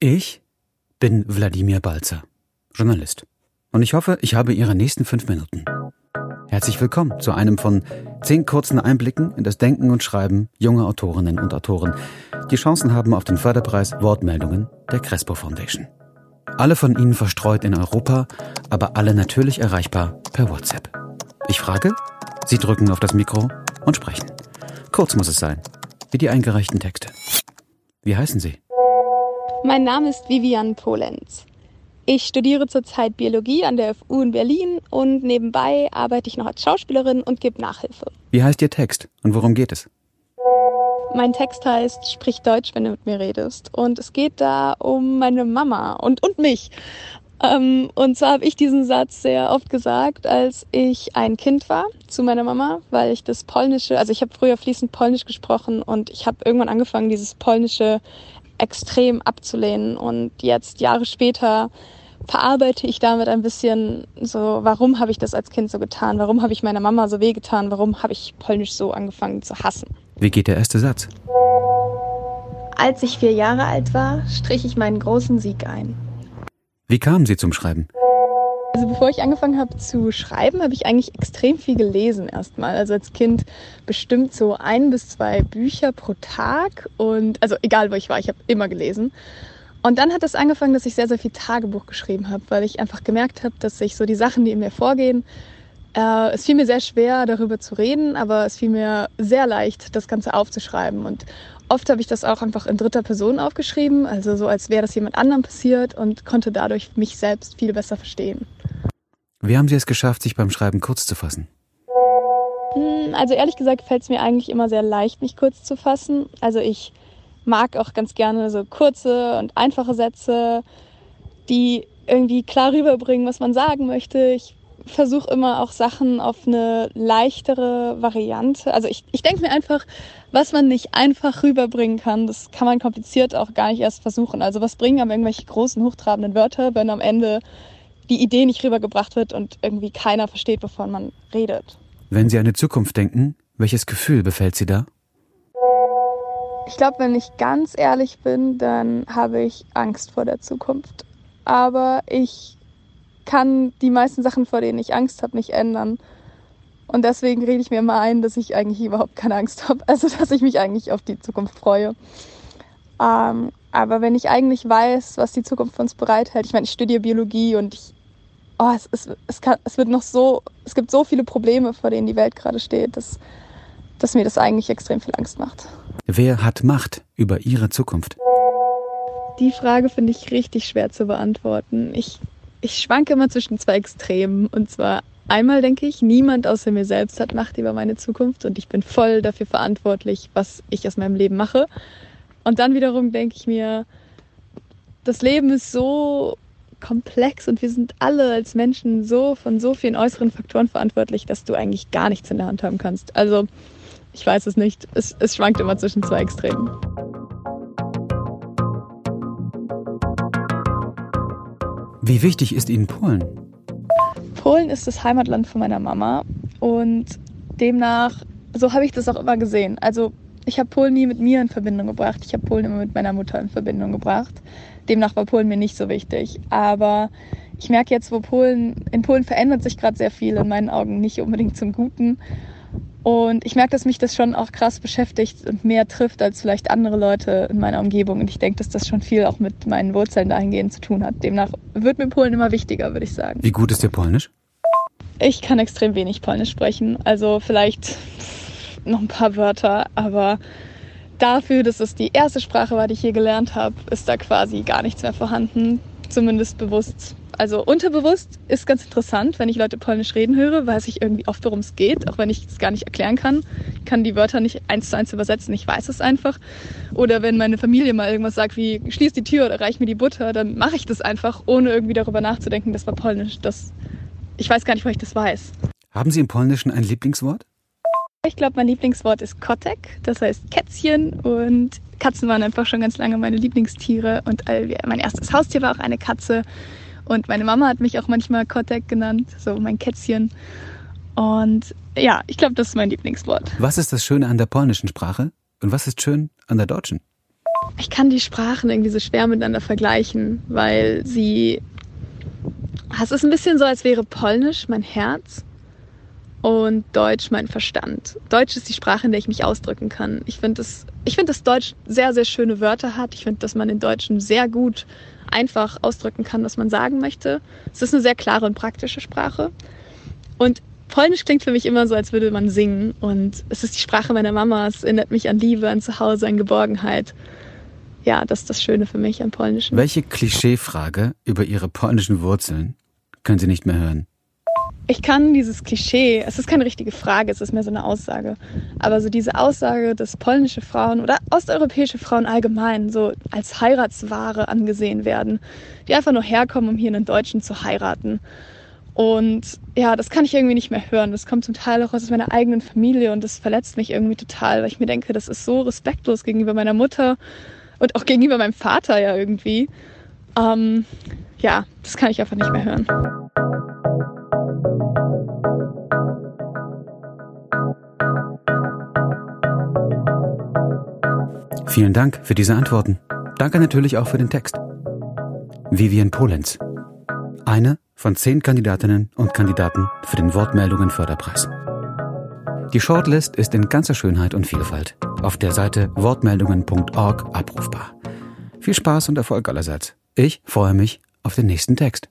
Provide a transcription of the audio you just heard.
Ich bin Wladimir Balzer, Journalist. Und ich hoffe, ich habe Ihre nächsten fünf Minuten. Herzlich willkommen zu einem von zehn kurzen Einblicken in das Denken und Schreiben junger Autorinnen und Autoren, die Chancen haben auf den Förderpreis Wortmeldungen der Crespo Foundation. Alle von Ihnen verstreut in Europa, aber alle natürlich erreichbar per WhatsApp. Ich frage, Sie drücken auf das Mikro und sprechen. Kurz muss es sein, wie die eingereichten Texte. Wie heißen Sie? Mein Name ist Vivian Polenz. Ich studiere zurzeit Biologie an der FU in Berlin und nebenbei arbeite ich noch als Schauspielerin und gebe Nachhilfe. Wie heißt Ihr Text und worum geht es? Mein Text heißt Sprich Deutsch, wenn du mit mir redest. Und es geht da um meine Mama und, und mich. Ähm, und zwar habe ich diesen Satz sehr oft gesagt, als ich ein Kind war zu meiner Mama, weil ich das Polnische, also ich habe früher fließend Polnisch gesprochen und ich habe irgendwann angefangen, dieses Polnische extrem abzulehnen. Und jetzt, Jahre später, verarbeite ich damit ein bisschen so, warum habe ich das als Kind so getan? Warum habe ich meiner Mama so wehgetan? Warum habe ich Polnisch so angefangen zu hassen? Wie geht der erste Satz? Als ich vier Jahre alt war, strich ich meinen großen Sieg ein. Wie kamen Sie zum Schreiben? Also bevor ich angefangen habe zu schreiben, habe ich eigentlich extrem viel gelesen erstmal. Also als Kind bestimmt so ein bis zwei Bücher pro Tag und also egal wo ich war, ich habe immer gelesen. Und dann hat es angefangen, dass ich sehr, sehr viel Tagebuch geschrieben habe, weil ich einfach gemerkt habe, dass ich so die Sachen, die in mir vorgehen, äh, es fiel mir sehr schwer, darüber zu reden, aber es fiel mir sehr leicht, das Ganze aufzuschreiben. Und oft habe ich das auch einfach in dritter Person aufgeschrieben, also so als wäre das jemand anderem passiert und konnte dadurch mich selbst viel besser verstehen. Wie haben Sie es geschafft, sich beim Schreiben kurz zu fassen? Hm, also ehrlich gesagt fällt es mir eigentlich immer sehr leicht, mich kurz zu fassen. Also ich mag auch ganz gerne so kurze und einfache Sätze, die irgendwie klar rüberbringen, was man sagen möchte. Ich versuche immer auch Sachen auf eine leichtere Variante. Also ich, ich denke mir einfach, was man nicht einfach rüberbringen kann, das kann man kompliziert auch gar nicht erst versuchen. Also was bringen am irgendwelche großen, hochtrabenden Wörter, wenn am Ende die Idee nicht rübergebracht wird und irgendwie keiner versteht, wovon man redet. Wenn Sie an die Zukunft denken, welches Gefühl befällt Sie da? Ich glaube, wenn ich ganz ehrlich bin, dann habe ich Angst vor der Zukunft. Aber ich kann die meisten Sachen, vor denen ich Angst habe, nicht ändern. Und deswegen rede ich mir immer ein, dass ich eigentlich überhaupt keine Angst habe. Also, dass ich mich eigentlich auf die Zukunft freue. Ähm, aber wenn ich eigentlich weiß, was die Zukunft für uns bereithält, ich meine, ich studiere Biologie und ich, oh, es, es, es, kann, es wird noch so, es gibt so viele Probleme, vor denen die Welt gerade steht, dass, dass mir das eigentlich extrem viel Angst macht. Wer hat Macht über Ihre Zukunft? Die Frage finde ich richtig schwer zu beantworten. Ich ich schwanke immer zwischen zwei Extremen. Und zwar einmal denke ich, niemand außer mir selbst hat Macht über meine Zukunft und ich bin voll dafür verantwortlich, was ich aus meinem Leben mache. Und dann wiederum denke ich mir, das Leben ist so komplex und wir sind alle als Menschen so von so vielen äußeren Faktoren verantwortlich, dass du eigentlich gar nichts in der Hand haben kannst. Also ich weiß es nicht. Es, es schwankt immer zwischen zwei Extremen. Wie wichtig ist Ihnen Polen? Polen ist das Heimatland von meiner Mama und demnach, so habe ich das auch immer gesehen. Also ich habe Polen nie mit mir in Verbindung gebracht. Ich habe Polen immer mit meiner Mutter in Verbindung gebracht. Demnach war Polen mir nicht so wichtig. Aber ich merke jetzt, wo Polen, in Polen verändert sich gerade sehr viel, in meinen Augen nicht unbedingt zum Guten. Und ich merke, dass mich das schon auch krass beschäftigt und mehr trifft als vielleicht andere Leute in meiner Umgebung. Und ich denke, dass das schon viel auch mit meinen Wurzeln dahingehend zu tun hat. Demnach wird mir Polen immer wichtiger, würde ich sagen. Wie gut ist dir Polnisch? Ich kann extrem wenig Polnisch sprechen. Also vielleicht noch ein paar Wörter, aber dafür, dass es die erste Sprache war, die ich hier gelernt habe, ist da quasi gar nichts mehr vorhanden. Zumindest bewusst also unterbewusst ist ganz interessant, wenn ich Leute Polnisch reden höre, weiß ich irgendwie oft, worum es geht, auch wenn ich es gar nicht erklären kann. Ich kann die Wörter nicht eins zu eins übersetzen, ich weiß es einfach. Oder wenn meine Familie mal irgendwas sagt wie, schließ die Tür oder reich mir die Butter, dann mache ich das einfach, ohne irgendwie darüber nachzudenken, das war Polnisch. Das, ich weiß gar nicht, wo ich das weiß. Haben Sie im Polnischen ein Lieblingswort? Ich glaube, mein Lieblingswort ist Kotek, das heißt Kätzchen und Katzen waren einfach schon ganz lange meine Lieblingstiere und mein erstes Haustier war auch eine Katze. Und meine Mama hat mich auch manchmal Kotek genannt, so mein Kätzchen. Und ja, ich glaube, das ist mein Lieblingswort. Was ist das Schöne an der polnischen Sprache und was ist schön an der deutschen? Ich kann die Sprachen irgendwie so schwer miteinander vergleichen, weil sie. Es ist ein bisschen so, als wäre Polnisch mein Herz und Deutsch mein Verstand. Deutsch ist die Sprache, in der ich mich ausdrücken kann. Ich finde, ich find, dass Deutsch sehr, sehr schöne Wörter hat. Ich finde, dass man in Deutschen sehr gut einfach ausdrücken kann, was man sagen möchte. Es ist eine sehr klare und praktische Sprache. Und Polnisch klingt für mich immer so, als würde man singen. Und es ist die Sprache meiner Mama. Es erinnert mich an Liebe, an Zuhause, an Geborgenheit. Ja, das ist das Schöne für mich an Polnischen. Welche Klischeefrage über Ihre polnischen Wurzeln können Sie nicht mehr hören? Ich kann dieses Klischee, es ist keine richtige Frage, es ist mehr so eine Aussage, aber so diese Aussage, dass polnische Frauen oder osteuropäische Frauen allgemein so als Heiratsware angesehen werden, die einfach nur herkommen, um hier einen Deutschen zu heiraten. Und ja, das kann ich irgendwie nicht mehr hören. Das kommt zum Teil auch aus meiner eigenen Familie und das verletzt mich irgendwie total, weil ich mir denke, das ist so respektlos gegenüber meiner Mutter und auch gegenüber meinem Vater ja irgendwie. Ähm, ja, das kann ich einfach nicht mehr hören. Vielen Dank für diese Antworten. Danke natürlich auch für den Text. Vivian Polenz. Eine von zehn Kandidatinnen und Kandidaten für den Wortmeldungen Förderpreis. Die Shortlist ist in ganzer Schönheit und Vielfalt auf der Seite wortmeldungen.org abrufbar. Viel Spaß und Erfolg allerseits. Ich freue mich auf den nächsten Text.